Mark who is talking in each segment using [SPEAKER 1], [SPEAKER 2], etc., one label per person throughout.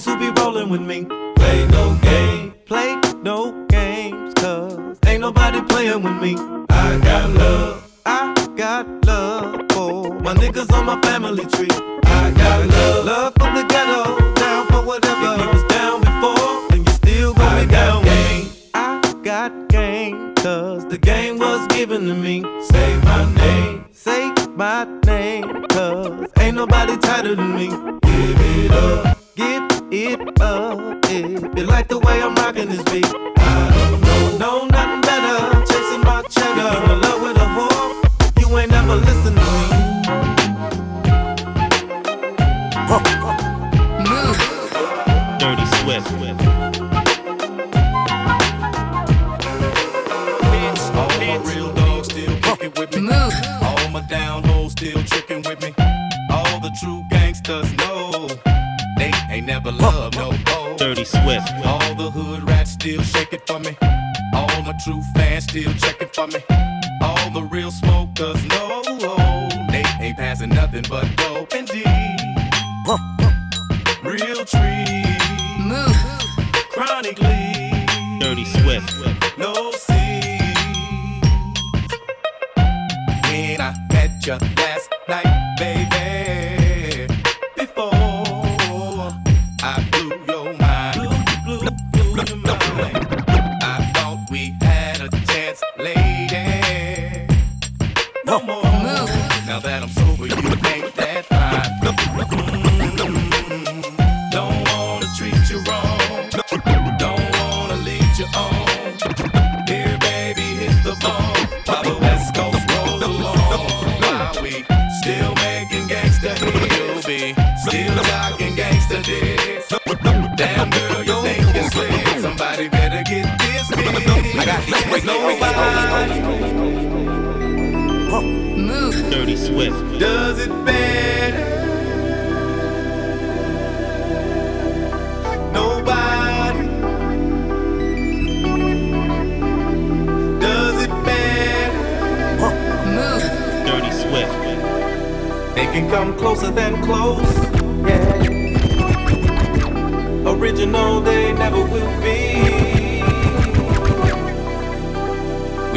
[SPEAKER 1] Super. your last night, baby. break, Move.
[SPEAKER 2] Dirty Swift.
[SPEAKER 1] Does it better?
[SPEAKER 3] They can come closer than close. Yeah. Original, they never will.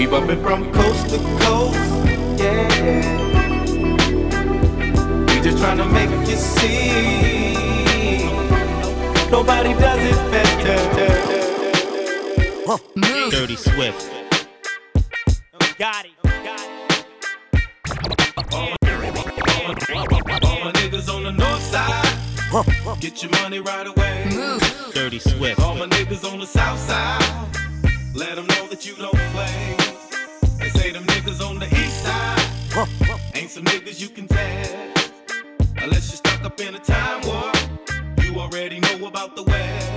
[SPEAKER 3] We bumpin' from coast to coast, yeah. We just trying to make you see. Nobody does it better.
[SPEAKER 2] Dirty Swift.
[SPEAKER 4] Got it.
[SPEAKER 1] Get your money right away.
[SPEAKER 2] Dirty Swift.
[SPEAKER 1] All my niggas on the south side. Let them know that you don't play. about the way.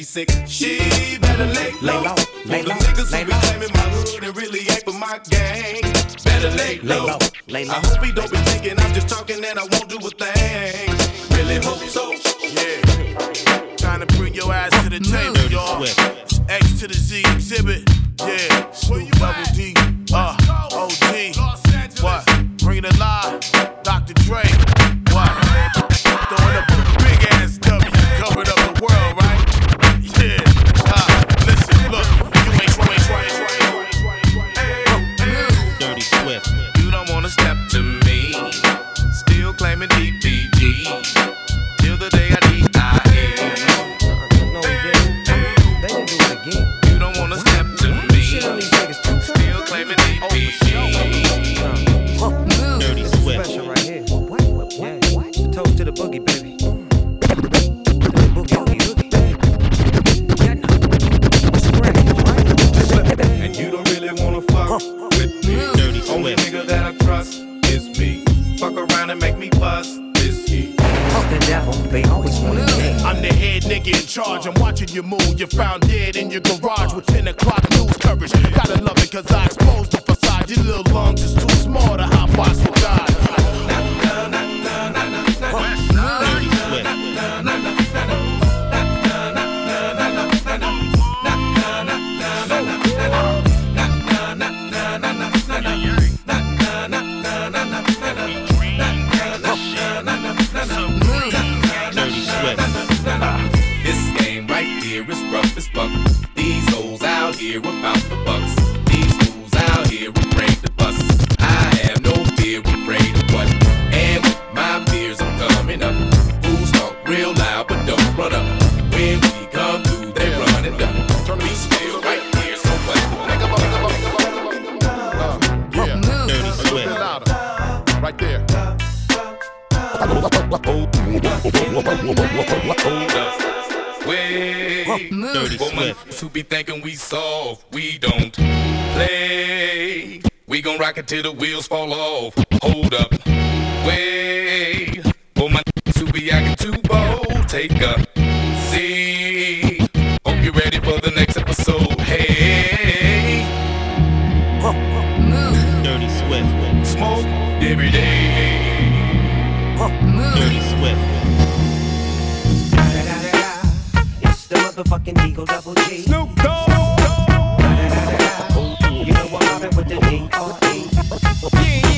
[SPEAKER 1] she's sick. She
[SPEAKER 5] smoke every day.
[SPEAKER 6] Dirty Swift.
[SPEAKER 7] It's the motherfucking Eagle Double G.
[SPEAKER 8] Snoop Dogg.
[SPEAKER 7] You know I'm mobbing with the
[SPEAKER 8] yeah, yeah.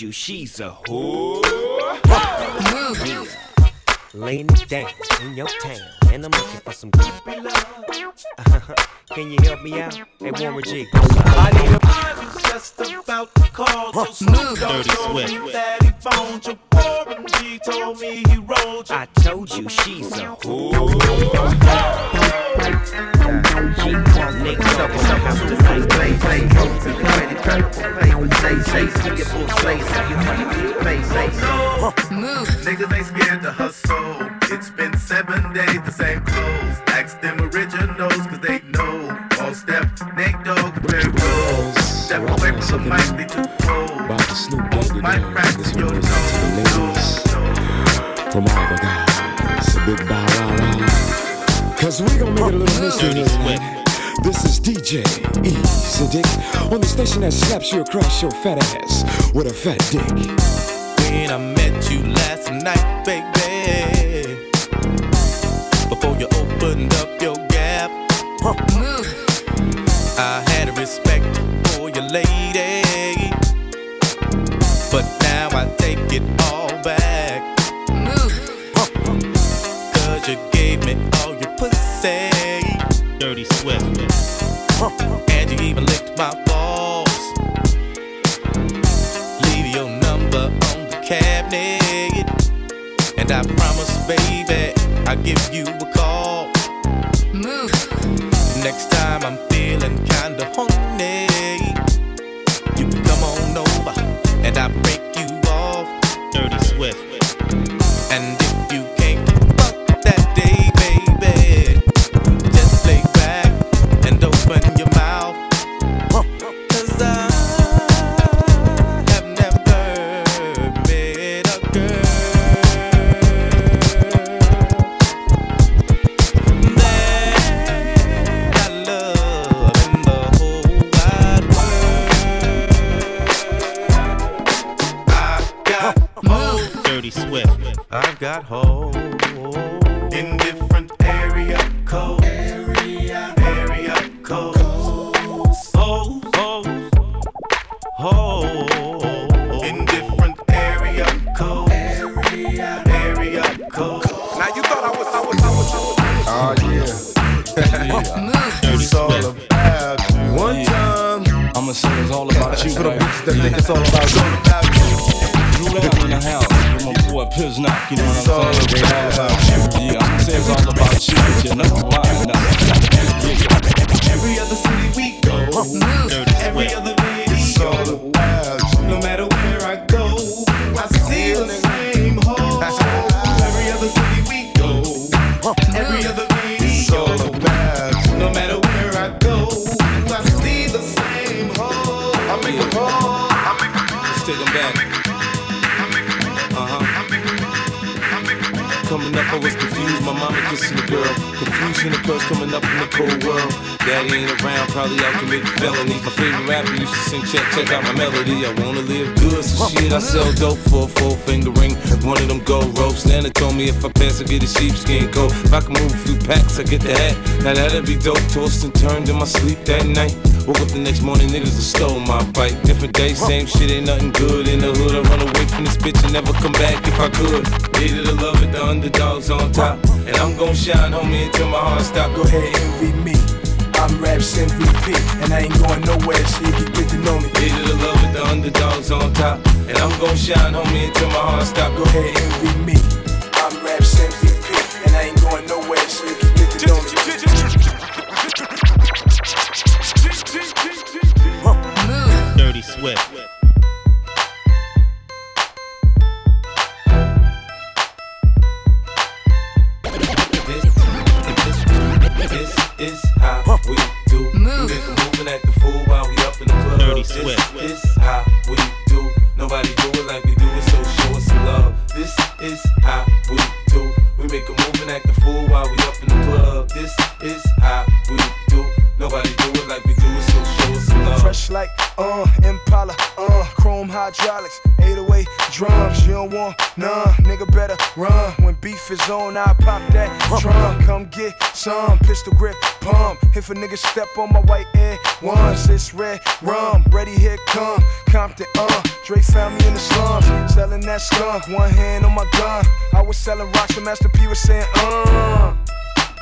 [SPEAKER 5] Day.
[SPEAKER 7] Told you she's a whore. Laying it down in your town, and I'm looking for some creepy love. Can you help me out? Hey, Warren G. I need a
[SPEAKER 1] I was just about to call till Snoop Dogg
[SPEAKER 6] Dirty
[SPEAKER 1] told me
[SPEAKER 6] Swift.
[SPEAKER 1] that he phoned you. Warren G told me he rolled you.
[SPEAKER 7] I told you she's a whore. Called niggas up in the house tonight.
[SPEAKER 5] Niggas ain't scared to hustle. It's been seven days, the same clothes. Ask them originals, cause they know. All step, Nate Dogg, very roll. Step away from the mic, they too cold.
[SPEAKER 9] About the Snoop
[SPEAKER 5] Might
[SPEAKER 9] Dogg.
[SPEAKER 5] fracture
[SPEAKER 9] This
[SPEAKER 5] your
[SPEAKER 9] one goes out to the ladies from all the guys. A big bow. Cause we gon' make it a little mystery
[SPEAKER 6] Dirty
[SPEAKER 9] tonight. This is DJ Easy Dick on the station that slaps you across your fat ass with a fat dick.
[SPEAKER 1] When I met you last night, baby. Before you opened up your gap, I
[SPEAKER 8] check, check out my melody. I wanna live good, so shit, I sell dope for a four finger ring. One of them gold ropes. Nana told me if I pass, I get a sheepskin coat. If I can move a few packs, I get the hat. Now that'd be dope. Tossed and turned in my sleep that night. Woke up the next morning, niggas have stole my bike. Different day, same shit, ain't nothing good in the hood. I run away from this bitch and never come back if I could. Needed to love it, the underdogs on top. And I'm gon' shine, homie, until my heart stop.
[SPEAKER 10] Go ahead, envy me. I'm Raps MVP, and I ain't going nowhere, so you can get to know me.
[SPEAKER 8] Needed to love with the underdogs on top. And I'm gon' shine, homie, until my heart stop.
[SPEAKER 10] Go ahead, and envy me. Uh, Impala, uh, chrome hydraulics, 808 drums. You don't want none, nigga better run. When beef is on, I pop that drum. Come get some pistol grip pump. If a nigga step on my white air ones, it's red rum. Ready, here come Compton, uh. Dre found me in the slums, selling that skunk. One hand on my gun. I was selling rocks, and Master P was saying, uh.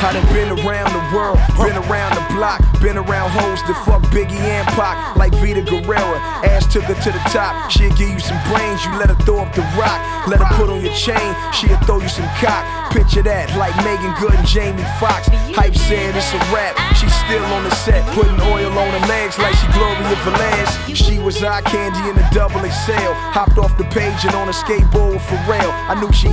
[SPEAKER 10] I done been around the world, been around the block, been around hoes that fuck Biggie and Pac, like Vida Guerra. Ass took her to the top, she'll give you some brains, you let her throw up the rock. Let her put on your chain, she'll throw you some cock. Picture that, like Meagan Good and Jamie Foxx. Hype said it's a rap, she's still on the set, putting oil on her legs like she Gloria Velez. She was eye candy in a double XL, hopped off the page and on a skateboard with Pharrell. I knew she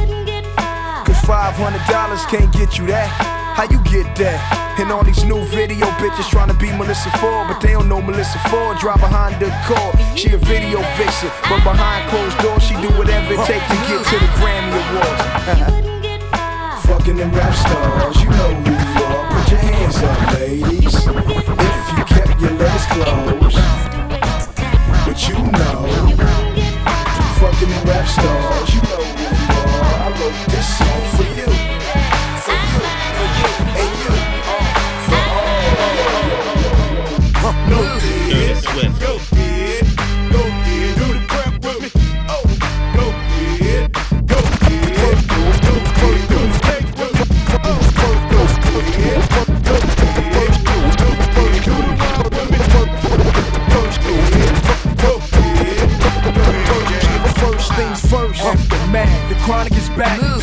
[SPEAKER 10] Cause $500 can't get you that. How you get that? And all these new video bitches trying to be Melissa Ford, but they don't know Melissa Ford. Drive behind the car. She a video vixen, but behind closed doors, she do whatever it takes to get to the Grammy Awards. Fucking them rap stars, you know who you are. Put your hands up, ladies. If you kept your legs closed, but you know, fucking them rap stars, you know who you are. I wrote this song for you. with. Go get, go get, do the crap
[SPEAKER 2] with
[SPEAKER 10] me.
[SPEAKER 2] Oh,
[SPEAKER 10] go get, go ahead, do do do do steak with me. Oh, go go go ahead, go go go do do do the crap with me. Go ahead, go ahead, first things first. Off the mat, the chronic is back. Mm.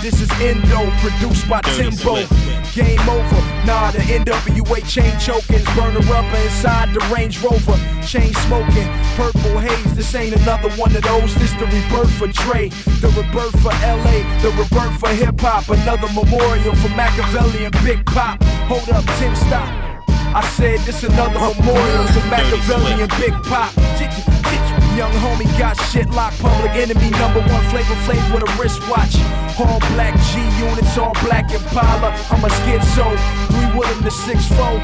[SPEAKER 10] This is Endo, produced by Timbo. Game over. Nah, the NWA chain choking. Burner rubber inside the Range Rover. Chain smoking. Purple haze. This ain't another one of those. This the rebirth for Dre. The rebirth for LA. The rebirth for hip hop. Another memorial for Makaveli and Big Pop. Hold up, Tim, stop. I said this another memorial to Makaveli and Big Pop. Young homie got shit locked, public enemy number one flavor flav with a wristwatch. All black G units, all black Impala. I'm a schizo, three Willem the six four.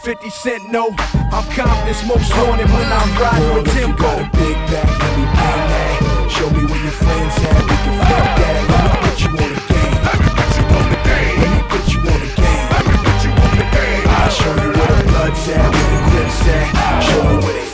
[SPEAKER 10] 50 Cent, no, I'm Compton's most wanted when I'm riding
[SPEAKER 11] Girl,
[SPEAKER 10] with
[SPEAKER 11] you
[SPEAKER 10] Timbo.
[SPEAKER 11] got a big back, let me bang that. Show me where your friends at, we can flip that. Let me put you on the game. Let me put you on the game. Let me put you on the game. Let me put you on the game. I'll show you where the blood's at, where the grip's at. Show you where they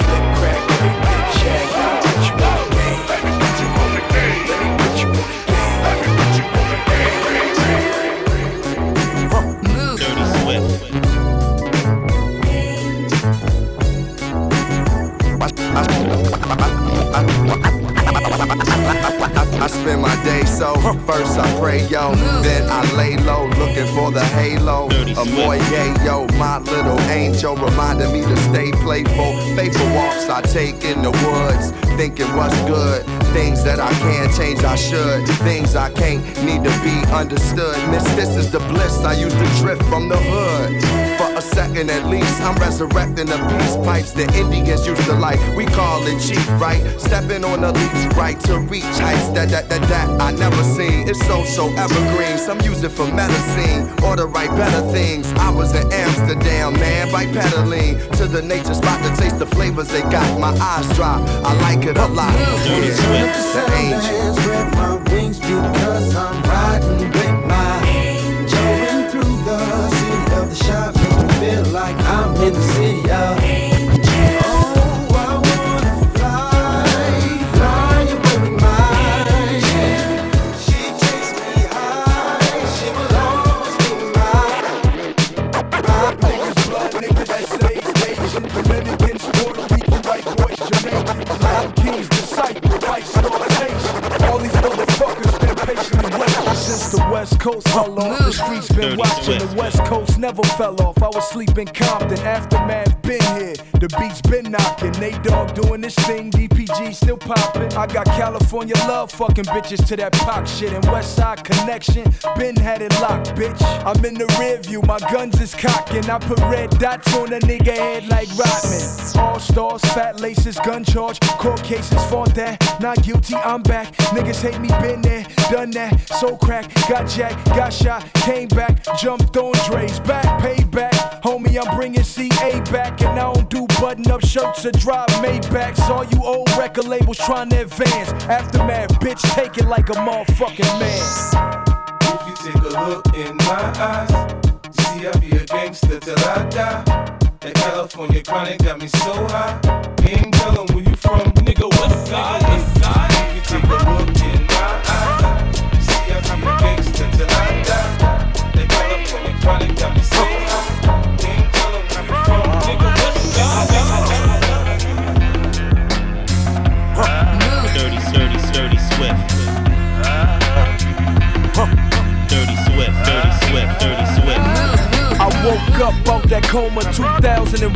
[SPEAKER 12] I spend my day so first I pray yo, then I lay low looking for the halo. A boy, yeah, yo, my little angel reminding me to stay playful. Faithful walks I take in the woods, thinking what's good. Things that I can't change, I should. Things I can't need to be understood. Miss, this is the bliss I used to drift from the hood. For a second at least, I'm resurrecting the peace pipes the Indians used to like. We call it cheap, right? Stepping on the leaps, right to reach heights that that that that I never seen. It's so so evergreen. Some use it for medicine or to write better things. I was in Amsterdam, man, by pedaling to the nature spot to taste the flavors they got. My eyes drop. I like it a lot.
[SPEAKER 2] Dirty
[SPEAKER 12] Yeah,
[SPEAKER 2] Swift.
[SPEAKER 12] the angel.
[SPEAKER 11] spread my wings because I'm riding in the city of Oh, I wanna fly, fly away with my angel. She takes me high, she will always be mine.
[SPEAKER 10] Niggas blood, niggas that say Asian, Dominicans, Puerto Rican, white boys, Jamaican, Latin kings, disciples, vice nation. All these motherfuckers been patiently waiting since the West Coast fell off. The streets been watching. The West Coast never fell off. I was sleeping Compton, still popping. I got California love, fucking bitches to that pop shit. And West Side connection, been had it locked, bitch. I'm in the rear view, my guns is cocking. I put red dots on a nigga head like Rodman. All stars, fat laces, gun charge, court cases, fought that. Not guilty, I'm back. Niggas hate me, been there, done that. So crack, got jacked, got shot, came back, jumped on Dre's back, payback. Homie, I'm bringing CA back, and I don't do button up shirts or drive Maybachs. All you old record labels trying to advance. Aftermath, bitch, take it like a motherfucking man.
[SPEAKER 8] If you take a look in my eyes, you see I be a gangster till I die. That California chronic got me so high. Ain't tell 'em where you from, nigga. West side. If you take a look in my eyes, you see I be a gangster till I die.
[SPEAKER 2] Dirty Swift, dirty Swift, dirty Swift.
[SPEAKER 10] I woke up out that coma 2001.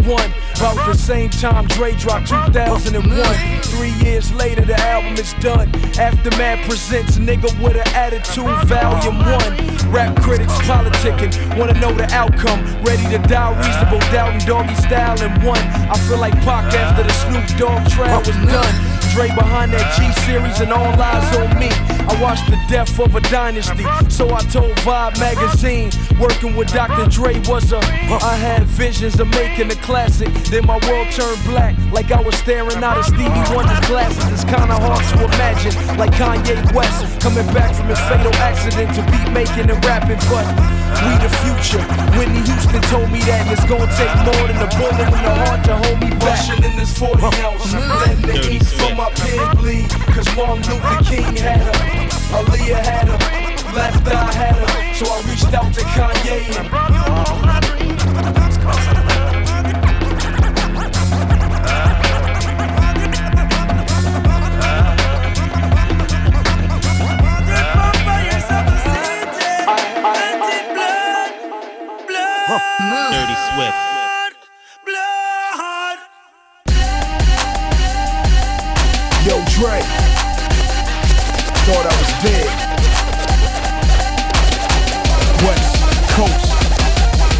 [SPEAKER 10] About the same time Dre dropped 2001. Three years later, the album is done. Aftermath presents Nigga with an Attitude, Volume 1. Rap critics politicking, wanna know the outcome. Ready to die, reasonable doubt and doggy style in one. I feel like Pac after the Snoop Dogg trial was done. Dre behind that G series and all eyes on me. I watched the death of a dynasty, so I told Vibe magazine. Working with Dr. Dre was a. I had visions of making a classic. Then my world turned black, like I was staring out of Stevie Wonder's glasses. It's kinda hard to imagine, like Kanye West coming back from his fatal accident to beat making and rapping. But we the future. Whitney Houston told me that, it's gonna take more than a bullet in the heart to hold me back. Rushing in this 40 ounce, letting the ink from
[SPEAKER 2] Swift
[SPEAKER 10] my pen bleed. Cause Martin Luther King had her, Aaliyah had her, Left Eye had her. So I reached out to Kanye. Dirty Swift. Yo, Dre. Thought I was dead. West Coast.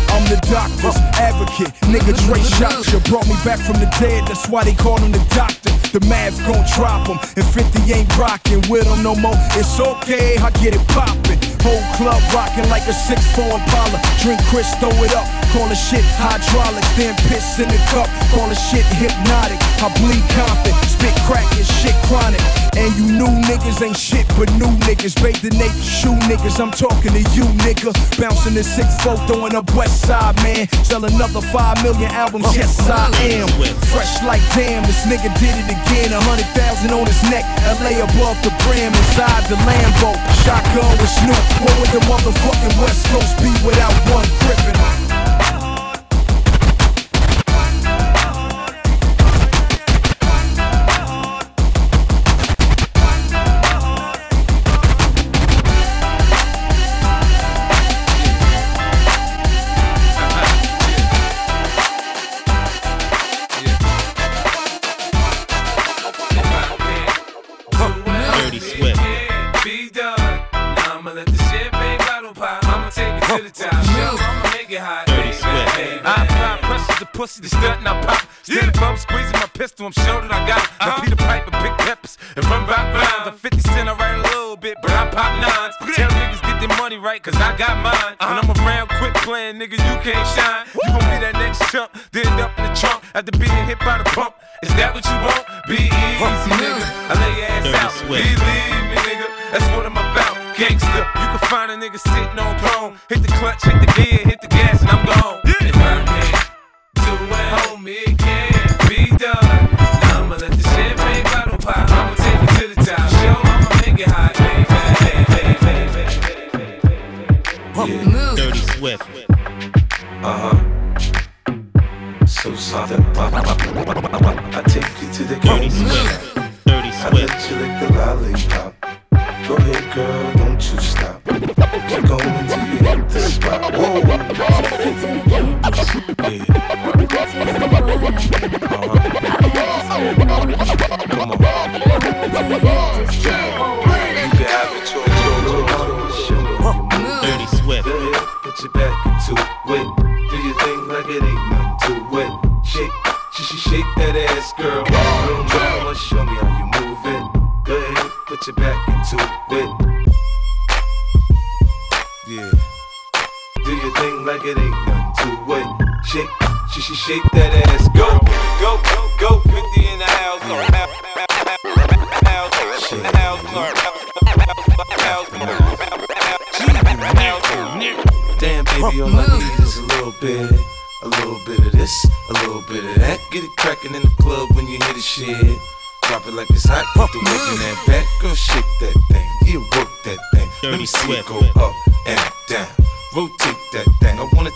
[SPEAKER 10] I'm the doctor's advocate. Nigga Dre shot you. Brought me back from the dead. That's why they call him the doctor. The math gon' drop him. And 50 ain't rockin' with him no more. It's okay, I get it poppin'. Whole club rockin' like a 6'4 Impala. Drink Chris, throw it up. Call the shit hydraulic, Then piss in the cup. Call the shit hypnotic. I bleed Compton. Spit crack and shit chronic. And you new niggas ain't shit but new niggas. Bathe the naked shoe niggas. I'm talking to you, nigga. Bouncing the six 6'4, throwing up West Side, man. Sell another 5 million albums. Yes, I am. Fresh like damn. This nigga did it again. A hundred thousand on his neck. LA above the brim. Inside the Lambo. Shotgun with Snoop. What would the motherfucking West Coast be without one?
[SPEAKER 8] To pussy, the stunt and I pop. Stand above, squeezing my pistol, I'm sure that I got it. Now uh-huh. Peter Piper, big peppers, and run rock rhymes. I'm uh-huh. 50 cent, I write a little bit, but I pop nines. Tell niggas get their money right, cause I got mine. When I'm uh-huh. around quick playing, nigga, you can't shine. You gon' be that next chump, then end up in the trunk after being hit by the pump. Is that what you want? Be easy, nigga. I lay your ass out. Believe me, nigga. That's what I'm about. Gangster. You can find a nigga sitting on throne. Hit the clutch, hit the gear, I take you to the
[SPEAKER 2] Dirty. Swift. Dirty
[SPEAKER 8] I let you lick the lollipop. Go ahead, girl, don't you stop. Keep going till you hit the spot. Whoa. Yeah. Come on. You ass, girl. Don't show me how you move it. Go ahead, put your back into it. Yeah. Do your thing like it ain't nothing to it. Shake, she sh- shake that ass, go, go, go, go. 50 in the house, go. Damn, baby, all I need is a little bit, It in the club when you hear the shit. Drop it like it's hot, put the work in that back, girl, shake that thing, yeah, work that thing. Let me see it go up and down. Rotate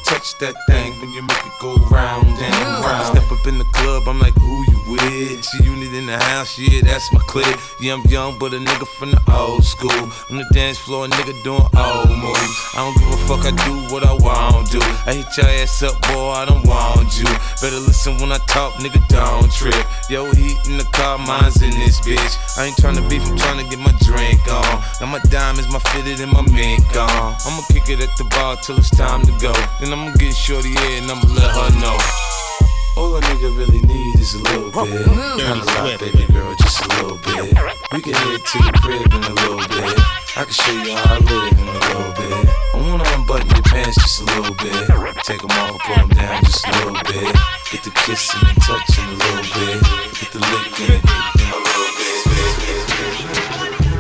[SPEAKER 8] touch that thing when you make it go round and round. Step up in the club, I'm like, who you with? G unit in the house, yeah, that's my clique. Yeah, I'm young, but a nigga from the old school. On the dance floor, a nigga doing old moves. I don't give a fuck, I do what I want to. I hit your ass up, boy, I don't want you. Better listen when I talk, nigga, don't trip. Yo, heat in the car, mine's in this bitch. I ain't tryna beef, I'm tryna get my drink on. Now my diamonds, my fitted, and my mink on. I'ma kick it at the bar till it's time to go. Then I'ma get shorty in and I'ma let her know. All a nigga really need is a little bit. Not a lot, baby girl, just a little bit. We can head to the crib in a little bit. I can show you how I live in a little bit. I wanna unbutton your pants just a little bit. Take them off, pull them down just a little bit. Get the kissing and touching a little bit. Get the licking in a little bit.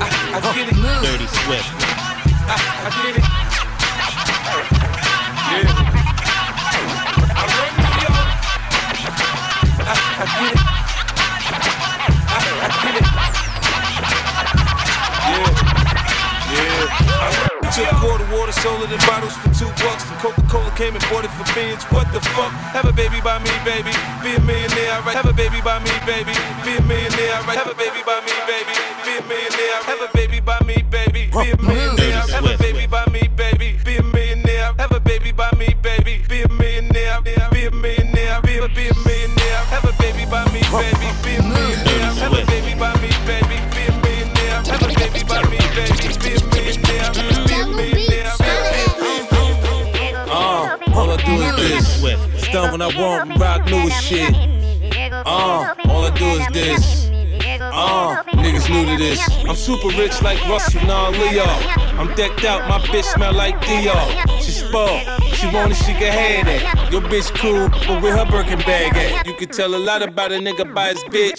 [SPEAKER 8] I, I get it.
[SPEAKER 2] Dirty Swift.
[SPEAKER 8] I, I get it. Came and bought it for beans. What the fuck? Have a baby by me, baby. Be a millionaire, right? Have a baby by me, baby. Be a millionaire, right? Have a baby by me, I want, rock new shit. Uh, all I do is this. Uh, niggas new to this. I'm super rich like Russell, non Leo. I'm decked out, my bitch smell like Dio. She spoiled, she wanted, she can have it. Your bitch cool, but with her Birkin bag at? You could tell a lot about a nigga by his bitch.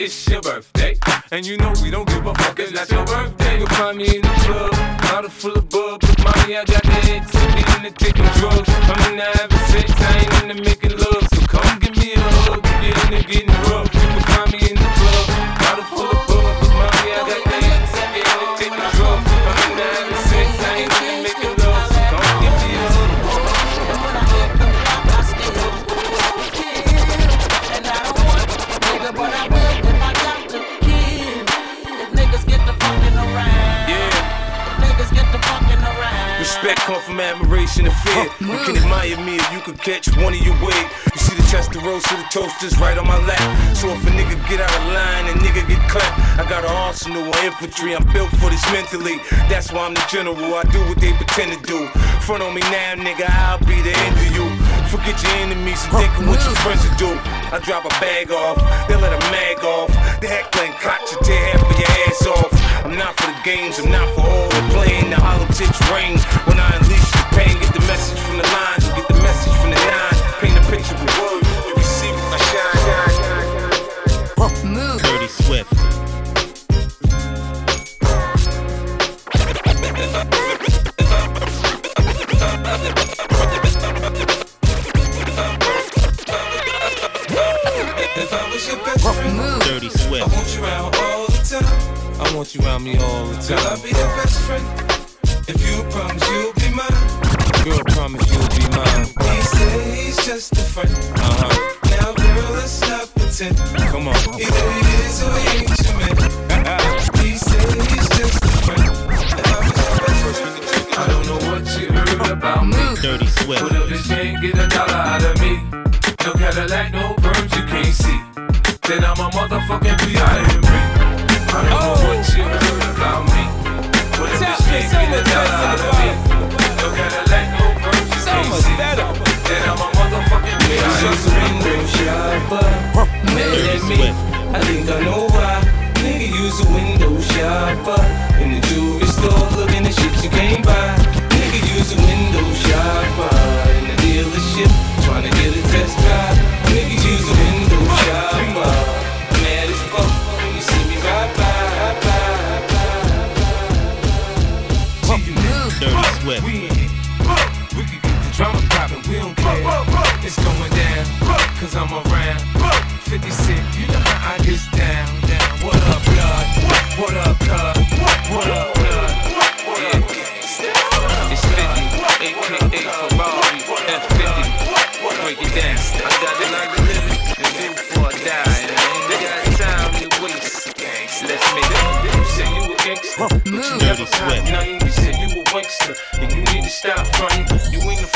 [SPEAKER 1] It's
[SPEAKER 8] your birthday. And you know we don't give a fuck, it's not your birthday. You'll find me in the club, bottle full of bub. But mommy, I got the head tippy in the taking drugs. I'm in the having sex, I ain't into making admiration and fear. Oh, you can admire me if you could catch one of your way. You see the chest, the roast, of the toasters right on my lap. So if a nigga get out of line and nigga get clapped, I got an arsenal of infantry. I'm built for this mentally. That's why I'm the general. I do what they pretend to do. Front on me now, nigga, I'll be the end of you. Forget your enemies and think of what your friends will do. I drop a bag off, they let a mag off. The Heckler & Koch should tear half of your ass off. I'm not for the games, I'm not for all the playing. The hollow tips ring when I pain. Get the message from the lines, and get the message from the nine. Paint a picture with words, you can see my shine.
[SPEAKER 2] Dirty Swift.
[SPEAKER 8] If I was your best friend,
[SPEAKER 2] Dirty
[SPEAKER 8] I
[SPEAKER 2] Swift.
[SPEAKER 8] want you around all the time. I want you around me all the time. Girl, I'll be your best friend. If you promise you'll be mine. Girl, promise you'll be mine. He said he's just a friend. Uh huh. Now, girl, let's not pretend. Come on. Either he is or he ain't your man. he said he's just a friend. I was your best friend, I don't know what you heard about me.
[SPEAKER 2] Dirty Swift.
[SPEAKER 8] But a bitch can't get a dollar out of me. No Cadillac, no perms you can't see. Then I'm a motherfucking. I think I know why. Nigga use a window shopper. In the jewelry store looking at shit you can't buy. Nigga use a window shopper.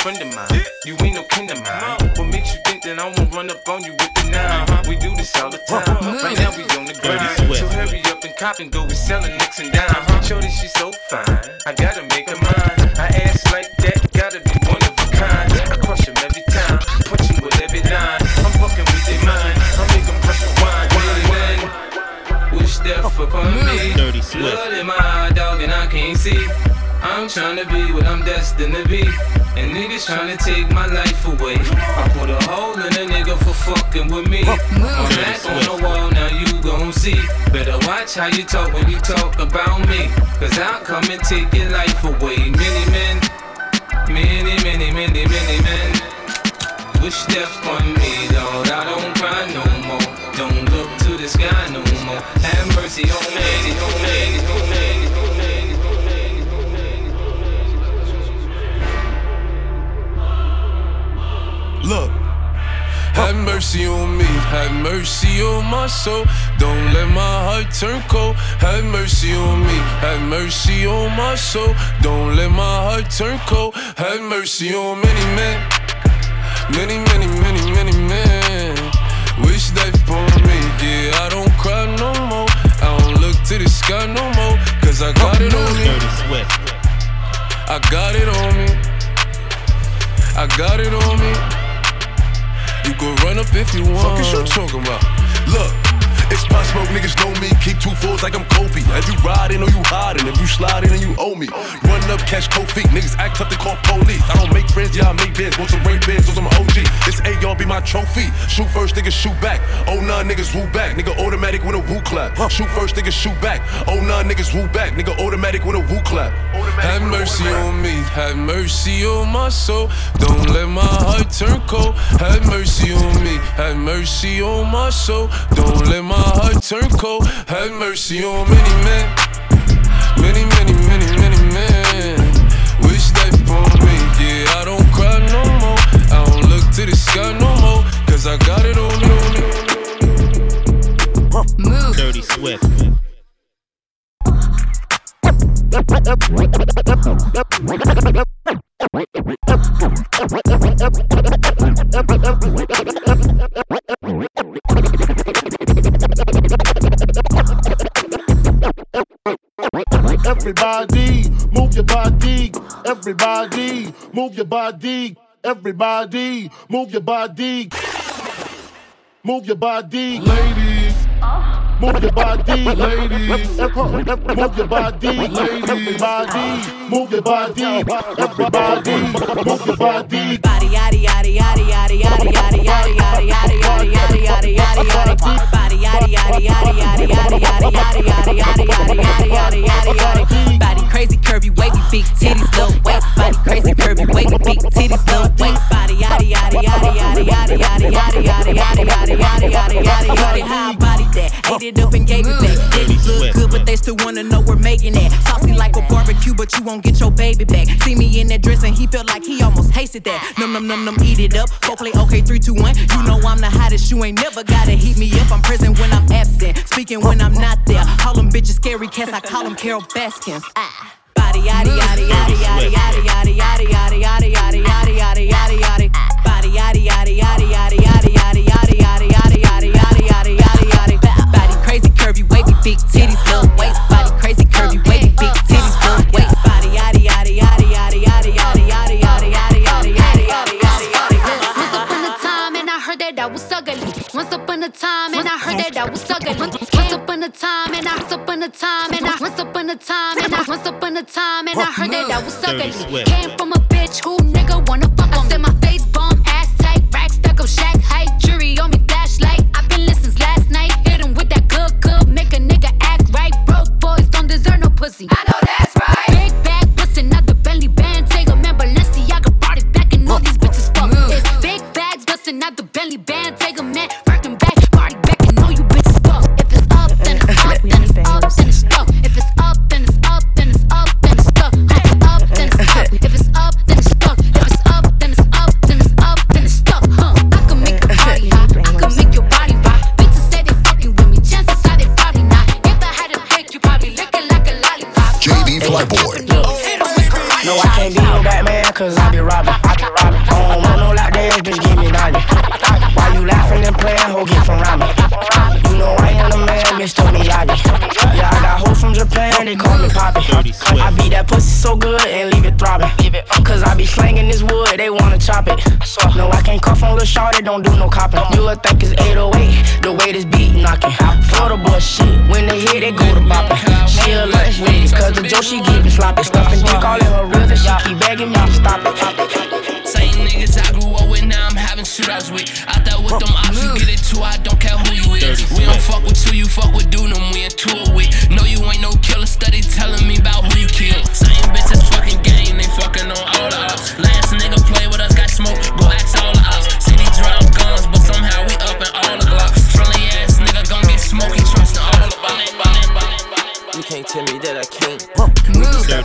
[SPEAKER 8] Friend of mine. You ain't no kin of mine. What makes you think that I won't run up on you with the nine? We do this all the time. Right now we on the grind. So hurry up and cop and go. We selling nicks and dimes. Shorty, she's so fine. I gotta make her mine. I ass like that, gotta be one of a kind. I crush 'em every time. Punch 'em with every line. I'm fucking with their mind. I make 'em brush the wine. Wine, Wish death upon me.
[SPEAKER 2] Dirty Swift.
[SPEAKER 8] Blood in my eye, dog, and I can't see. I'm trying to be what I'm destined to be. And niggas trying to take my life away. I put a hole in a nigga for fucking with me. I'm back on the wall, now you gon' see. Better watch how you talk when you talk about me. Cause I'll come and take your life away. Many men, many, many, many, many men. Wish death on me, mercy on me,
[SPEAKER 13] have mercy on my soul. Don't let my heart turn cold. Have mercy on me, have mercy on my soul. Don't let my heart turn cold. Have mercy on many men, many, many, many, many men. Wish death upon me, yeah. I don't cry no more. I don't look to the sky no more, cause I got it on me. I got it on me. I got it on me. You can run up if you want.
[SPEAKER 14] Fuck is you talking about? Look. It's Smoke, niggas know me. Keep two fours like I'm Kobe. As you riding or you hiding, if you sliding and you owe me. Run up, catch cold feet. Niggas act tough, they call police. I don't make friends, yeah, I make bands. Want some rain bands, or some OG. This AR be my trophy. Shoot first, niggas shoot back. Oh nine niggas woo back. Nigga automatic with a woo clap. Shoot first, niggas shoot back. Oh nine niggas woo back. Nigga automatic with a woo clap.
[SPEAKER 13] Have mercy on me, have mercy on my soul. Don't let my heart turn cold. Have mercy on me, have mercy on my soul. Don't let my heart turn cold. Have mercy on many men, many, many, many,
[SPEAKER 15] Everybody, move your body. Everybody, move your body. Move your body, ladies. Move your body, ladies. Move your body, ladies. Everybody, move your body. Everybody, move your body.
[SPEAKER 16] Body yaddy yaddy yaddy yaddy yaddy yaddy yaddy yaddy yaddy yaddy yaddy yaddy yaddy yaddy body yaddy yaddy yaddy yaddy yaddy yaddy yaddy yaddy yaddy yaddy yaddy yaddy yaddy yaddy body crazy curvy wavy big titties little waist body crazy curvy wavy big titties little waist body yaddy yaddy yaddy yaddy yaddy yaddy yaddy yaddy yaddy yaddy yaddy yaddy yaddy yaddy how I body that ate it up and gave it back Didn't look good but they still wanna know we're making it saucy like a barbecue but you won't get your baby back see me in that dress and he felt like he almost tasted that num num num num eat it up go play okay three two one you know I'm the hottest you ain't never gotta heat me up I'm present when I'm absent speaking when I'm not there call them bitches scary cats I call them Carole Baskins ah
[SPEAKER 17] time and I heard that I was ugly. Once upon a time and I heard that I was ugly. Once upon a time and I once upon the time, and I heard that I was ugly. Came from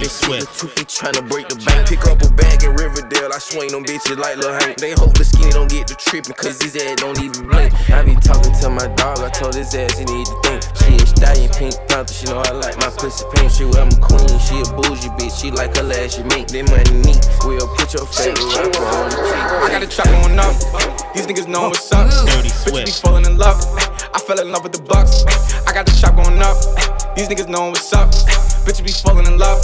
[SPEAKER 2] Swift.
[SPEAKER 18] The tooth tryna break the bank. Pick up a bag in Riverdale. I swing them bitches like Lil Hank. They hope the skinny don't get the trippin', cause his ass don't even blink. I be talking to my dog. I told his ass he need to think. She a stallion pink panther. She know I like my pussy pink. She well, I'm a queen. She a bougie bitch. She like her last you mink. Then money neat. We'll put your favorite rapper on the tape.
[SPEAKER 19] I got a chop going up. These niggas know what's up. Bitches be falling in love. I fell in love with the bucks. I got the chop going up. These niggas know what's up. Bitches be falling in love.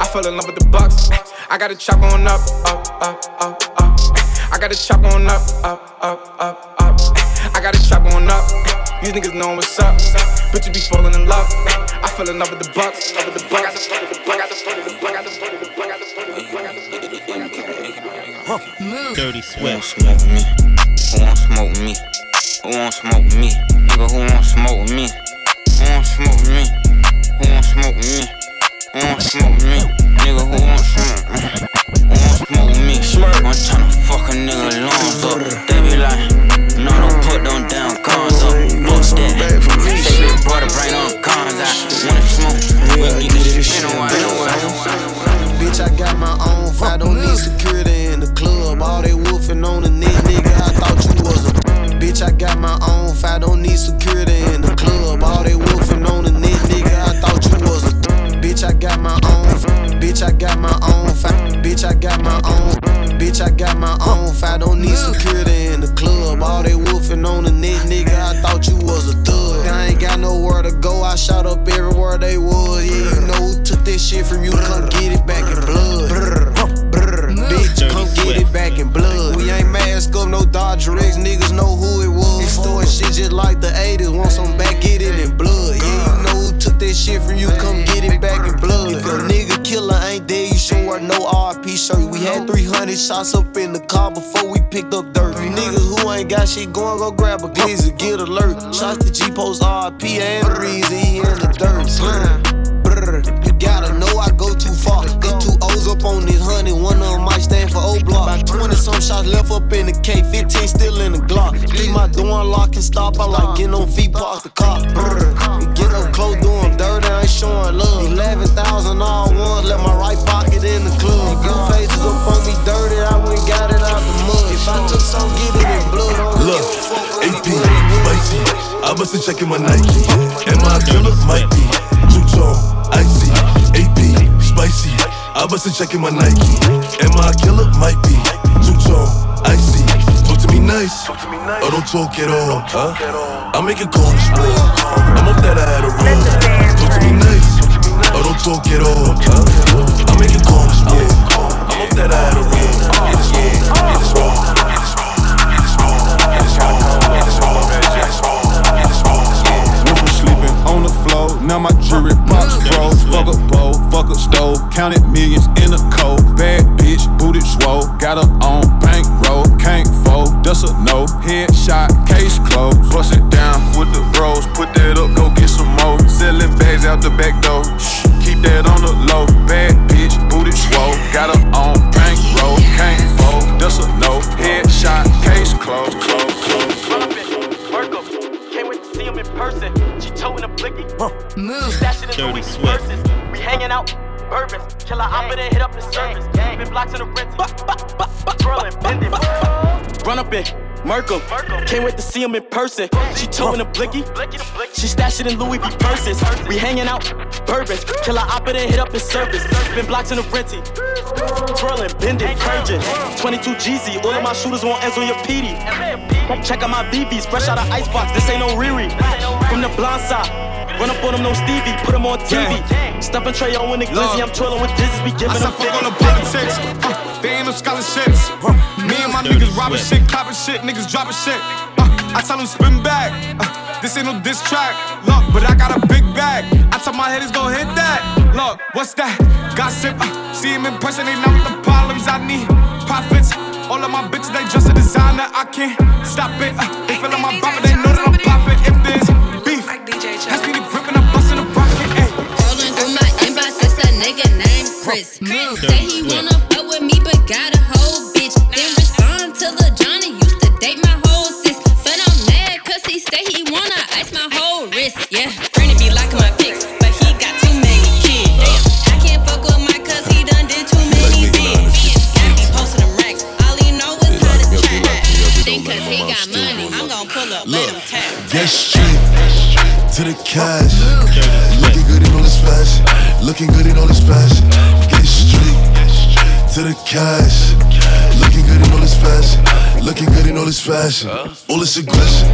[SPEAKER 19] I fell in love with the bucks. I got a chop going up, up, up, up, up. I got a chop going up, up, up, up, up. I got a chop going up. These niggas know what's up. Bitches be falling in love. I fell in love with the bucks. Love with the bucks. I got the I got the I got the I got the
[SPEAKER 2] Dirty Swift.
[SPEAKER 20] Who won't smoke me? Who won't smoke me? Who won't smoke me? Nigga, who won't smoke me? Who won't smoke me? Who won't smoke me? Who won't smoke me? Nigga, who won't smoke me? Who won't smoke me? I'm tryna fuck a nigga lungs up. They be like, no, don't put them damn guns up. Bust that. Say big brother, bring them guns out. Wanna smoke? We get this shit in a while.
[SPEAKER 11] Bitch, I got my own fight, don't need security in the club. All they wolfing on the I got my own fight, don't need security in the club. All they wolfing on the net, nigga, I thought you was a thug. bitch. I got my own, bitch, I got my own fight, bitch, I got my own, bitch, I got my own fight, don't need security in the club. All they wolfing on the net, nigga, I thought you was a thug. I ain't got nowhere to go, I shot up everywhere they was. Yeah, you know who took this shit from you, come get it back in blood. Brr, brr, bitch, come get it back in blood. We ain't mask up, no Dodger 80s, want some back, get it in blood. Yeah, you know who took that shit from you, come get it back in blood. If your nigga killer ain't dead, you should wear no RP shirt. We had 300 shots up in the car before we picked up dirt. You niggas who ain't got shit going, go grab a glizzy, get alert. Shots to G Post RP and he in the dirt. Brr, brr. You gotta know I go too far. Get two O's up on this honey, one of them might stand for O block. About 20 some shots left up in the K, 15 still in the Glock. Leave my door unlocked and stop. I like getting on feet, park the car. Brr. Get up close, do 'em dirty, I ain't showing love. 11,000 all ones, left my right pocket in the club. Blue faces up on me dirty, I went got it out the mud. If I took some, get it in blood.
[SPEAKER 14] Look. AP, spicy. I bust a check in my Nike. Am I a killer? Might be. Two tone, icy. AP, spicy. I bust a check in my Nike. Am I a killer? Might be. Too tone, icy. Talk to me nice. Or oh, oh, don't talk at all, huh? I make it cold sport. I'm off that I had a roll. Talk to me nice. Or don't talk at all, huh? I make it cold sport. I'm off that I had a roll. It is wrong. It is wrong. It is wrong.
[SPEAKER 21] Now my jewelry box froze. Fuck a bowl, fuck a stove, counted millions in a cold. Bad bitch, booted swole, got her on bankroll, can't fold, that's a no. Headshot, case closed, bust it down with the bros, put that up, go get some more. Selling bags out the back door, keep that on the low. Bad bitch, booted swole, got her on bankroll, can't fold,
[SPEAKER 22] Been in the rental. Twirling, bending. Run up in. Merkel. Can't wait to see him in person. She toting a blicky. She stashing in Louis V purses. We hanging out. Bourbons. Kill her op and then hit up the service. Been blocks in the rental. Twirling, bending, purging. 22 GZ. All of my shooters want ends on your PD. Check out my VVs, fresh out of icebox. This ain't no Riri. From the blind side. Run up on them, no Stevie. Put them on TV. Stuffing Trey on the glizzy. I'm twirling with dizzies. We giving them
[SPEAKER 21] fuck all the politics. Uh, they ain't no scholarships. Uh, me and my niggas robbing shit, copping shit, niggas dropping shit. Uh, I tell them spin back. Uh, this ain't no diss track. Look, but I got a big bag. I tell my haters gon' hit that. Look, what's that? Gossip. Uh, see him in person, they know the problems I need. Profits. All of my bitches, they just a designer. I can't stop it. Uh, they feelin' my bopper, they know
[SPEAKER 16] nigga Chris. Chris. Say he wanna fuck with me, but got a whole bitch. Then respond to the Johnny, used to date my whole sis. But I'm mad, cause he say he wanna ice my whole wrist. Yeah, Brandon be liking my pics, but he got too many kids. Damn, I can't fuck with my cuz
[SPEAKER 23] he done did too many things. I be posted them racks,
[SPEAKER 14] all he know is how to chat. Think he got money, I'm gonna pull up, let him tap. Yes, to the cash. Looking good in all this. Looking good in all this fashion. Get street to the cash. Looking good in all this fashion. Looking good in all this fashion. All this aggression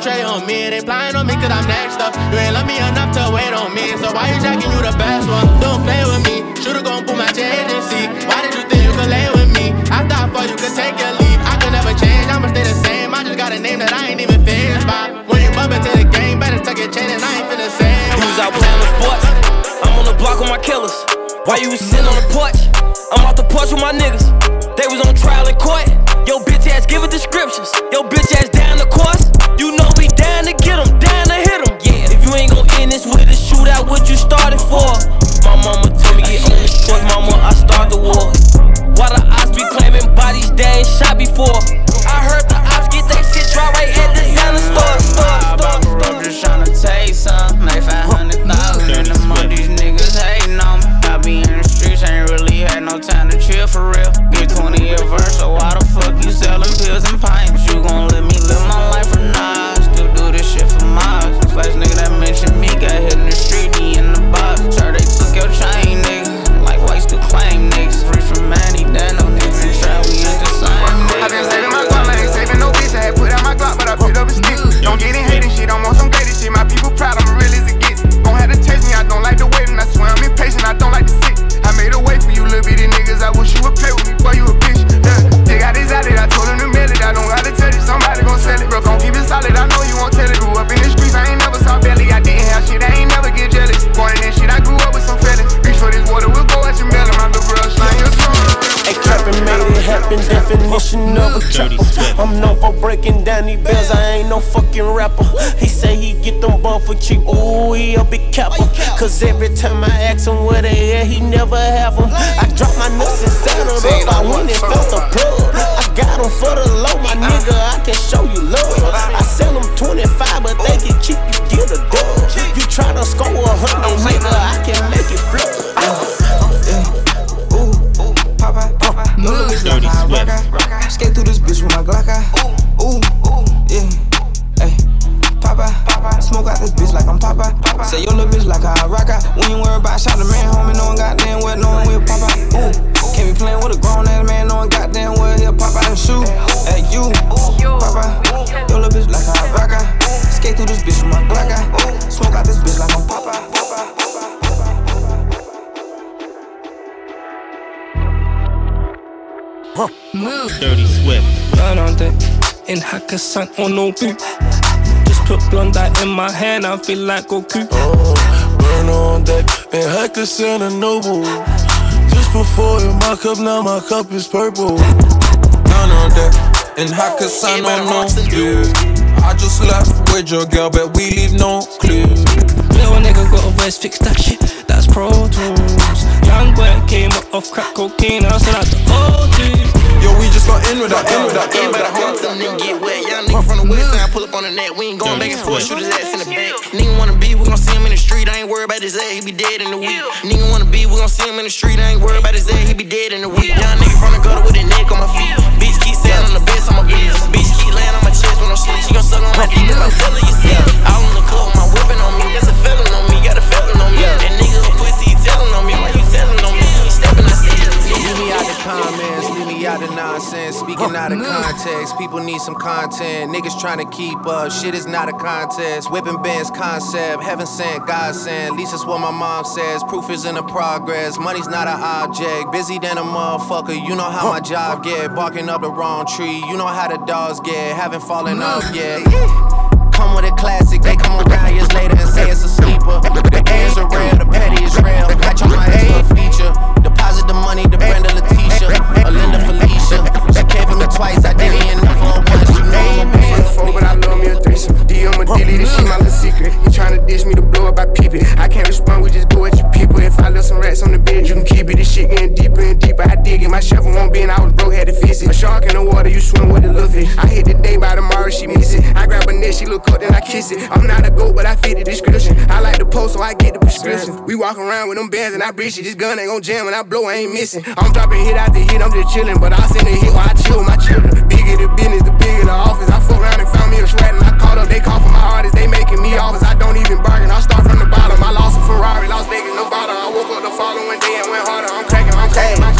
[SPEAKER 18] tray on me. They flying on me cause I'm next up. You ain't love me enough to wait on me. So why you jacking you the best one? Don't play with me. Should've gone pull my agency. Why did you think you could lay with me? After I thought you could take your leave. I could never change, I'ma stay the same. I just got a name that I ain't even phased by. When you bump into the game, better tuck your chain and I ain't finna say.
[SPEAKER 24] Was out playing sports. I'm on the block with my killers. Why you sitting on the porch? I'm off the porch with my niggas. They was on trial in court. Yo, bitch ass give giving descriptions. Yo, bitch ass down the course. You know down to get 'em, down to hit 'em. Yeah, if you ain't gon' end this with a shootout, what you started for? My mama told me get on the court, mama, I start the war. Why the ops be claiming bodies they ain't shot before?
[SPEAKER 25] Breaking down these bells, I ain't no fucking rapper. He say he get them bum for cheap, ooh, he a big capper. Cause every time I ask him where they at, he never have them. I drop my nuts and settled up, I win and felt the plug. I got them for the low, my nigga, I can show you love.
[SPEAKER 26] In Hakkasan on Nobu. Just put blonde eye in my hand, I feel like Goku.
[SPEAKER 14] Oh, burn on deck and hack the Santa Noble. Just before in my cup, now my cup is purple.
[SPEAKER 13] Burn on deck and Hakkasan on no view. I just left with your girl, but we leave no clue.
[SPEAKER 26] Little nigga got a voice, fix that shit, that's Pro Tools. Young boy came up off crack cocaine, I said that's the OG.
[SPEAKER 13] Yo, we just got in with that, in with that.
[SPEAKER 27] Ain't better home till nigga get wet. Young nigga from the west side pull up on the net. We ain't going back and forth, shoot his ass in the back. Nigga wanna be, we gon' see him in the street. I ain't worried about his ass, he be dead in the week. Nigga wanna be, we gon' see him in the street. I ain't worried about his ass, he be dead in the week. Young nigga from the gutter with a neck on my feet. Bitch keep saying I'm the best, I'm a bitch. Bitch keep laying on my chest when I'm sleep. She gon' suck on my dick if I feel it, you see. Out in the club, my whipping on me. That's a felon on me, got a felon on me. That nigga a pussy, he telling on me. Why you telling on me?
[SPEAKER 28] Leave me out the comments, leave me out the nonsense. Speaking oh, out of context, people need some content. Niggas trying to keep up, shit is not a contest. Whipping bands concept, heaven sent, God sent. At least that's what my mom says. Proof is in the progress, money's not an object. Busy than a motherfucker, you know how my job get. Barking up the wrong tree, you know how the dogs get. Haven't fallen mm. off yet. Come with a classic, they come around years later and say it's a sleeper. The A's are real, the petty is real. Match on my for a feature. Deposit the money She came for me twice, I did enough her once. You know I'm a
[SPEAKER 29] four, but I love me a threesome. DM a delete it, she my little secret. You tryna dish me to blow up, I peep it. I can't respond, we just go at your people. If I left some rats on the bed, you can keep it. This shit getting deeper and deeper. I dig
[SPEAKER 24] it. My shovel won't be, I was broke, had to fix it. A shark in the water, you swim with the fish. I hit the day by tomorrow, she miss it. I grab a net, she look up, then I kiss it. I'm not a goat, but I fit the description. I like the post, so I get the prescription. We walk around with them bands and I breach it. This gun ain't gon' jam and I blow, I ain't missing. I'm dropping hit after hit, I'm just chillin', but I send a hit while I chill with my children. Bigger the business, the bigger the office. I fuck around and found me a shred and I caught up. They call for my artists, they making me offers. I don't even bargain, I start from the bottom. I lost a Ferrari, Las Vegas, no bottom. I woke up the following day and went harder. I'm cracking, I'm cracking, I'm cracking,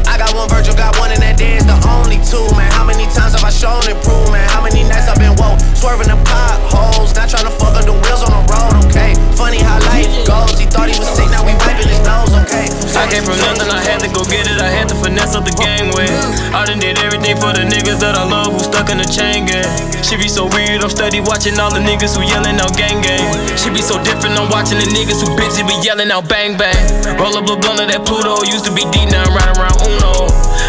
[SPEAKER 30] got one Virgil, got one, and that day is the only two, man. How many times have I shown improvement? How many nights I've been woke, swerving the potholes, not trying to fuck up the wheels on the road, okay? Funny how life goes. He thought he was sick, now we wiping his nose, okay?
[SPEAKER 31] I came from nothing, I had to go get it. I had to finesse up the game. I done did everything for the niggas that I love who stuck in the chain gang. She be so weird, I'm steady watching all the niggas who yelling out gang gang. She be so different, I'm watching the niggas who bitchy be yelling out bang bang. Roll up a blunt of that Pluto, used to be D now I'm riding around Uno.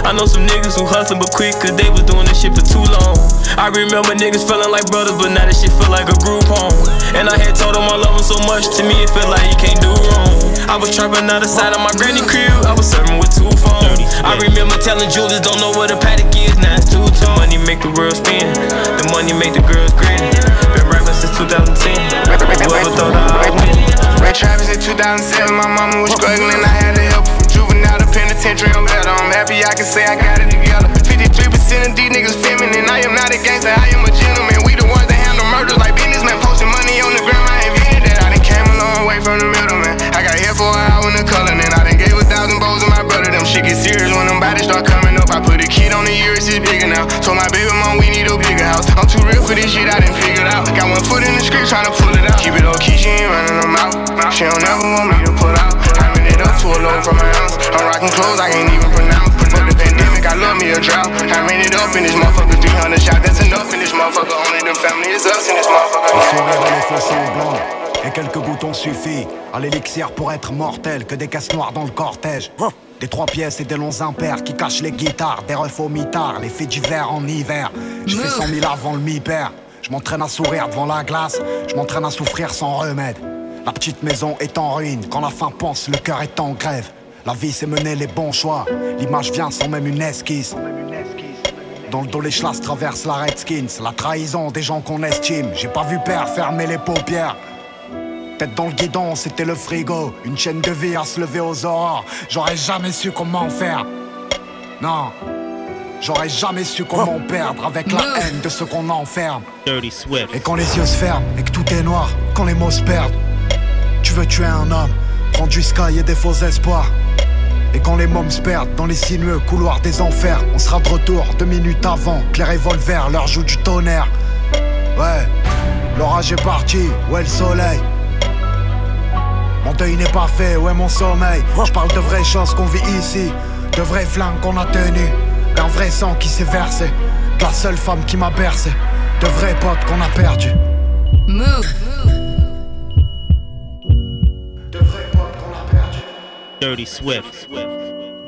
[SPEAKER 31] I know some niggas who hustling but quick cause they was doing this shit for too long. I remember niggas feeling like brothers, but now this shit feel like a group home. And I had told them I love them so much, to me it feel like you can't do wrong. I was trapping out the side of my granny crib, I was serving with two phones. I remember telling Julius, don't know what a paddock is, now it's two tone. Money make the world spin, the money make the girls grin. Been rapping since 2010, whoever thought I'd win.
[SPEAKER 24] Ran Travis in 2007, my mama was struggling, I had to help from juvenile. I'm happy I can say I got it together. 53% of these niggas feminine. I am not a gangster, I am a gentleman. We the ones that handle murders like businessmen, posting money on the ground, I invented that. I done came a long way from the middleman. I got here for an hour in the color, and I done gave a thousand bows to my brother. Them shit get serious when them bodies start coming up. I put a kid on the years, it's bigger now. Told my baby mom we need a bigger house. I'm too real for this shit, I done figured out. Got one foot in the street, trying to pull it out. Keep it low key, she ain't running them out. She don't ever want me to pull out. Up to a low from my house. I'm rocking clothes I can't even pronounce. Fuck the pandemic, I love me a drought. I ran it up in this motherfucker, 300 shots, that's enough in this motherfucker. Only the family is us in this motherfucker.
[SPEAKER 32] Le sourire et les faux semblants Et quelques boutons suffit à l'élixir pour être mortel. Que des caisses noires dans le cortège. Des trois pièces et des longs impairs qui cachent les guitares. Des refs au mitard, les faits d'hiver en hiver. Je fais cent mille avant le mi-père. Je m'entraîne à sourire devant la glace. Je m'entraîne à souffrir sans remède La petite maison est en ruine Quand la faim pense, le cœur est en grève La vie c'est mener les bons choix L'image vient sans même une esquisse dans le dos, les chlasses traversent la Redskins. La trahison des gens qu'on estime. J'ai pas vu père fermer les paupières. Tête dans le guidon, c'était le frigo. Une chaîne de vie à se lever aux aurores. J'aurais jamais su comment faire. Non. J'aurais jamais su comment perdre avec la haine de ce qu'on enferme.
[SPEAKER 2] Dirty Swift.
[SPEAKER 32] Et quand les yeux se ferment et que tout est noir, quand les mots se perdent, tu veux tuer un homme, prendre du sky et des faux espoirs. Et quand les mômes se perdent dans les sinueux couloirs des enfers, on sera de retour deux minutes avant que les revolvers leur jouent du tonnerre. Ouais, l'orage est parti, ouais le soleil. Mon deuil n'est pas fait, ouais mon sommeil. Je parle de vraies choses qu'on vit ici, de vrais flingues qu'on a tenus, d'un vrai sang qui s'est versé, de la seule femme qui m'a bercé, de vrais potes qu'on a perdus.
[SPEAKER 17] Move.
[SPEAKER 2] Dirty Swift.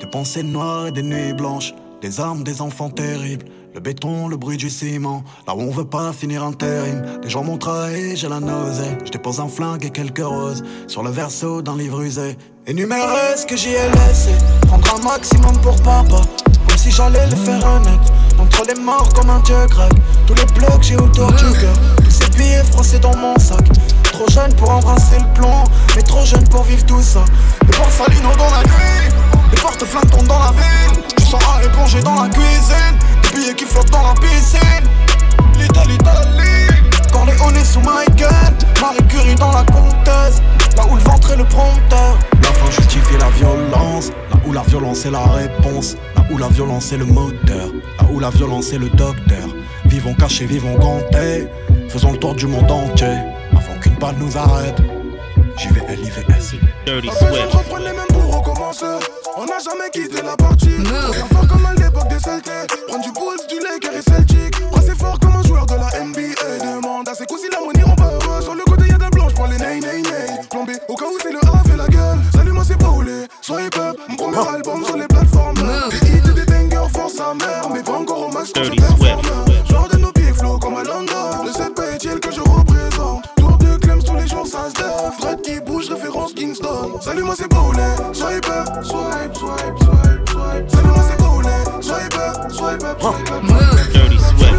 [SPEAKER 32] Des pensées noires et des nuits blanches, des armes, des enfants terribles. Le béton, le bruit du ciment, là où on veut pas finir intérim. Des gens m'ont trahi, j'ai la nausée. Je dépose un flingue et quelques roses sur le verso d'un livre usé. Énumérer ce que j'y ai laissé, prendre un maximum pour papa. Comme si j'allais le faire honnête. Entre les morts comme un dieu grec, tous les que j'ai autour du cœur. Tous ces billets froissés dans mon sac. Trop jeune pour embrasser le plomb, mais trop jeune pour vivre tout ça. Des Borsalino dans la nuit, des porte-flingues tombent dans la ville. Je sens à plongé dans la cuisine, des billets qui flottent dans la piscine. L'Italie, l'Italie, Corleone sous Michael, Marie Curie dans la comtesse, là où le ventre est le prompteur. La fin justifie la violence, là où la violence est la réponse, là où la violence est le moteur, là où la violence est le docteur. Vivons cachés, vivons gantés, faisons le tour du monde entier, balle nous arrête. JVLIVS.
[SPEAKER 2] Dirty
[SPEAKER 32] Swift.
[SPEAKER 33] reprendre les mêmes pour recommencer. On n'a jamais quitté la partie. Reviens fort comme à l'époque des Celtics. Prendre du Bulls, du Lakers et Celtic. Presser fort comme un joueur de la NBA.
[SPEAKER 34] Dirty Swift.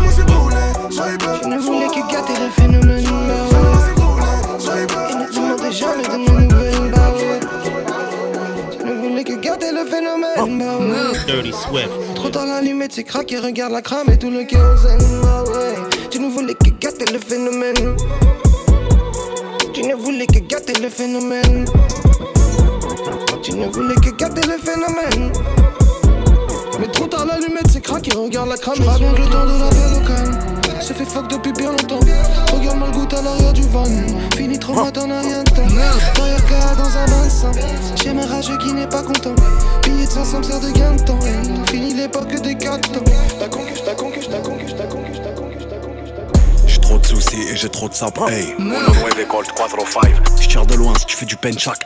[SPEAKER 35] Je ne voulais que gâter le phénomène. Et ne demandez jamais de mes nouvelles. Je ne voulais que gâter le phénomène.
[SPEAKER 34] Dirty Swift.
[SPEAKER 35] Trop dans la limite, c'est craqué, regarde la crame et tout le kérosène. Tu ne voulais que gâter le phénomène. Tu ne voulais que gâter le phénomène. Tu ne voulais que gâter le phénomène. Tard, l'allumette c'est craqué, regarde la crame. Je raconte le temps de la belle au calme. Se fait fuck depuis bien longtemps. Regarde-moi le goût à l'arrière du van. Fini trop mat, on a rien de temps. Derrière cas dans un bain J'ai mes rageux qui n'est pas content. Billet de 500 me sert de gain de temps. Fini l'époque des 4 temps. T'as conquis, t'as conquis, t'as conquis, t'as conquis, t'as conquis, t'as conquis.
[SPEAKER 32] J'ai trop de soucis et j'ai trop de sap, hey Uno nueve Colt 405 Je tire de loin si tu fais du penchak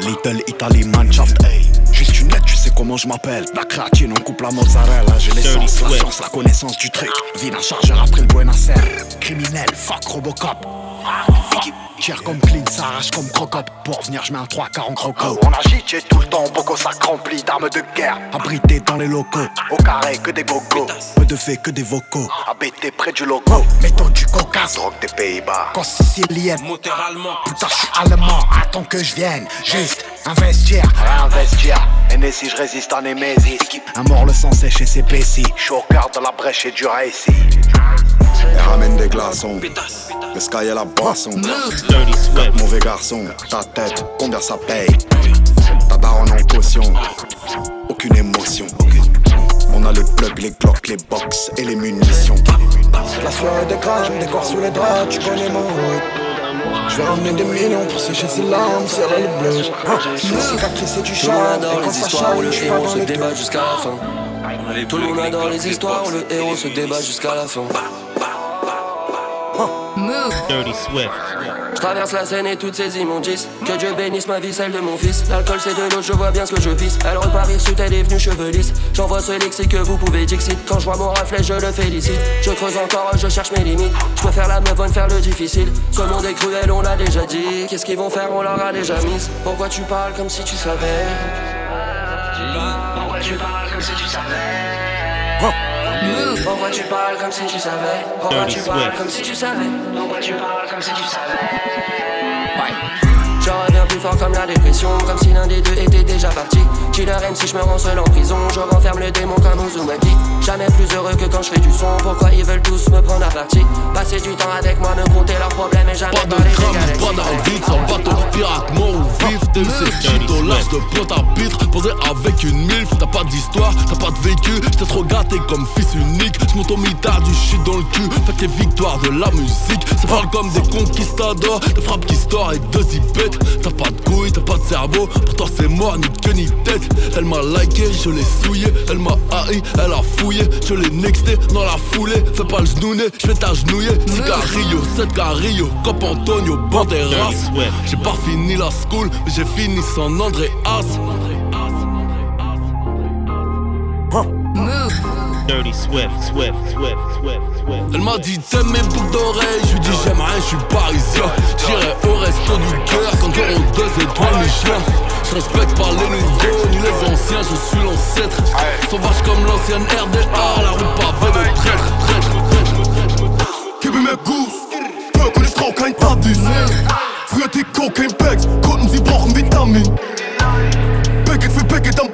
[SPEAKER 32] Little Italy Manshaft, hey Juste une lettre, tu sais comment je m'appelle. La créatine, on coupe la mozzarella. J'ai l'essence, la science, la connaissance du truc. Vine un chargeur après le Buenos Aires. Criminel, fuck Robocop. Équipe Tire comme clean, s'arrache comme crocop. Pour venir, je mets un 3 40 croco. On agite, j'ai tout le temps, beaucoup sac rempli d'armes de guerre. Abrité dans les locaux, au carré que des gogos Peu de faits que des vocaux, habité près du logo Méthode du Caucase, drogue des Pays-Bas. Quand sicilienne, moteur allemand. Putain, je suis allemand, attends que je vienne. Juste investir, investir Et si je résiste en Némésis. Un mort le sang sèche et c'est Je suis au cœur de la brèche et du récit et ramène des glaçons. Le sky et la boisson. Mauvais garçon, ta tête, combien ça paye? Ta baronne en caution, aucune émotion. On a le plug, les glocks, les box et les munitions.
[SPEAKER 35] La soirée des crânes, des corps sous les draps, tu connais mon route. Je vais ramener des millions pour sécher ses larmes, serrer les bleus. Les cicatrices et du
[SPEAKER 36] adore et quand les ça histoires où
[SPEAKER 35] chale,
[SPEAKER 36] le
[SPEAKER 35] je suis pas
[SPEAKER 36] héros se
[SPEAKER 35] les
[SPEAKER 36] débat jusqu'à la fin. Tout le monde adore les histoires où le héros se débat jusqu'à la fin.
[SPEAKER 34] Dirty Swift.
[SPEAKER 36] Je traverse la scène et toutes ces immondices. Que Dieu bénisse ma vie, celle de mon fils. L'alcool c'est de l'eau, je vois bien ce que je pisse. Elle repart hirsute, elle est venue cheveux lisses. J'envoie ce lexique que vous pouvez dixit. Quand je vois mon reflet, je le félicite. Je creuse encore, je cherche mes limites. Je peux faire la meuf bonne, faire le difficile. Ce monde est cruel, on l'a déjà dit. Qu'est-ce qu'ils vont faire, on leur a déjà mis. Pourquoi tu parles comme si tu savais? Pourquoi tu parles comme si tu savais? Pourquoi tu parles comme si tu savais? Pourquoi
[SPEAKER 34] Dirty
[SPEAKER 36] tu parles
[SPEAKER 34] Swift.
[SPEAKER 36] comme si tu savais? Pourquoi tu parles comme si tu savais? Je reviens plus fort comme la Comme si l'un des deux était déjà parti. Killer M si je me rends seul en prison Je renferme le démon comme Uzumaki. Jamais plus heureux que quand je fais du son Pourquoi ils veulent tous me prendre à partie? Passer du temps avec moi, me compter leurs problèmes Et jamais
[SPEAKER 37] Pas de
[SPEAKER 36] parler des
[SPEAKER 37] drame,
[SPEAKER 36] galaxies.
[SPEAKER 37] pas d'invite, sans bateau pirate mort ou vif shit au large de pointe à pitre Posé avec une milf, t'as pas d'histoire, t'as pas de vécu J't'ai trop gâté comme fils unique. J'monte au mitard du shit dans le cul Faites les victoires de la musique. Ça parle comme des conquistadors De frappes qui store et de zipettes. T'as pas de couilles, t'as pas de cerveau. Pourtant c'est moi, ni queue ni tête. Elle m'a liké, je l'ai souillé Elle m'a haï, elle a fouillé. Je l'ai nexté dans la foulée. Fais pas le genouné, j'vais t'agenouiller. Cigarillo, 7 Carillo Cop Antonio, Banderas J'ai pas fini la school, mais j'ai fini sans André As
[SPEAKER 34] Dirty Swift. Swift. Swift. Swift. Swift.
[SPEAKER 37] Elle m'a dit t'aimes mes boucles d'oreilles, je lui dis j'aime rien, je suis parisien J'irai au resto du cœur quand j'aurai deux étoiles Michelin Je respecte pas les nouveaux ni les anciens, je suis l'ancêtre Sauvage comme l'ancienne RDA, la route pavée de traître, traître
[SPEAKER 33] Gib mir Goose, Birk und ich brauch kein. Früher die Cocaine Bags, Kunden, sie brauchen Vitamin. Packet für Packet am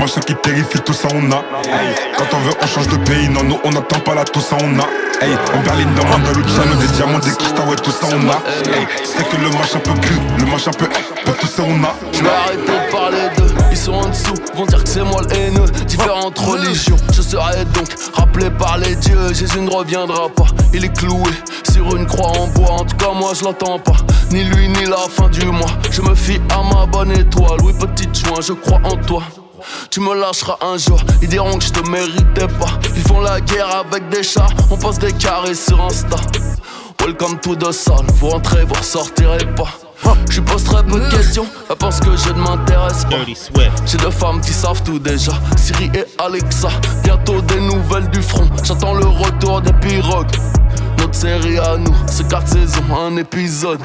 [SPEAKER 38] machin qui terrifie, tout ça on a. Hey, Quand on veut, on change de pays, non, nous on attend pas là, tout ça on a. Hey, en Berlin, dans Andalusiano, des diamants, des cristalls, ouais, tout ça on a. Hey, c'est que le machin peu gris, le machin peu, peu tout ça on a.
[SPEAKER 36] Je vais arrêter de parler de
[SPEAKER 37] Ils sont en dessous, vont dire que c'est moi le haineux. Différentes religions, je serai donc rappelé par les dieux. Jésus ne reviendra pas, il est cloué sur une croix en bois. En tout cas, moi je l'entends pas, ni lui ni la fin du mois. Je me fie à ma bonne étoile, oui, petite joint, je crois en toi. Tu me lâcheras un jour, ils diront que je te méritais pas. Ils font la guerre avec des chats, on passe des carrés sur Insta. Welcome to the sun, vous rentrez, vous ressortirez pas. Je pose très peu de questions, elle pense que je ne m'intéresse pas. J'ai deux femmes qui savent tout déjà, Siri et Alexa. Bientôt des nouvelles du front, j'attends le retour des pirogues. Notre série à nous, c'est quatre saisons, un épisode.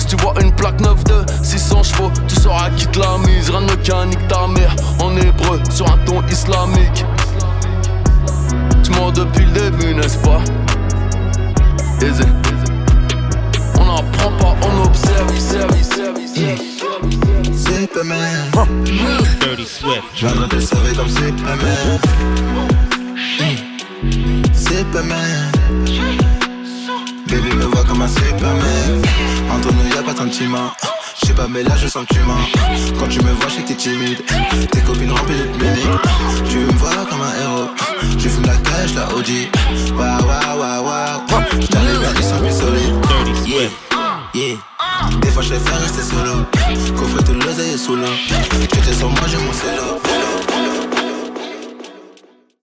[SPEAKER 37] Si tu vois une plaque 9 de 600 chevaux, tu sauras qui te la mise. Rien de mécanique ta mère en hébreu sur un ton islamique. Tu mens depuis le début, n'est-ce pas? Easy. On n'apprend pas, on observe, observe, observe, observe.
[SPEAKER 38] Superman.
[SPEAKER 2] Dirty Swift.
[SPEAKER 38] Je viendrai te sauver comme Superman. Superman. Baby me voit comme un Superman. Entre nous y'a pas de sentiment. J'sais pas, mais là je sens que tu mens. Quand tu me vois, j'sais que t'es timide. Tes copines remplies de miniques. Tu me vois comme un héros. Je fume la cash, la OG. Waouh, waouh, waouh, waouh. J't'arrive à 10 sans plus solide. Yeah, yeah. Des fois, je faire rester solo. Coffre tout l'oseille sous l'eau. J'étais sur moi, j'ai mon solo.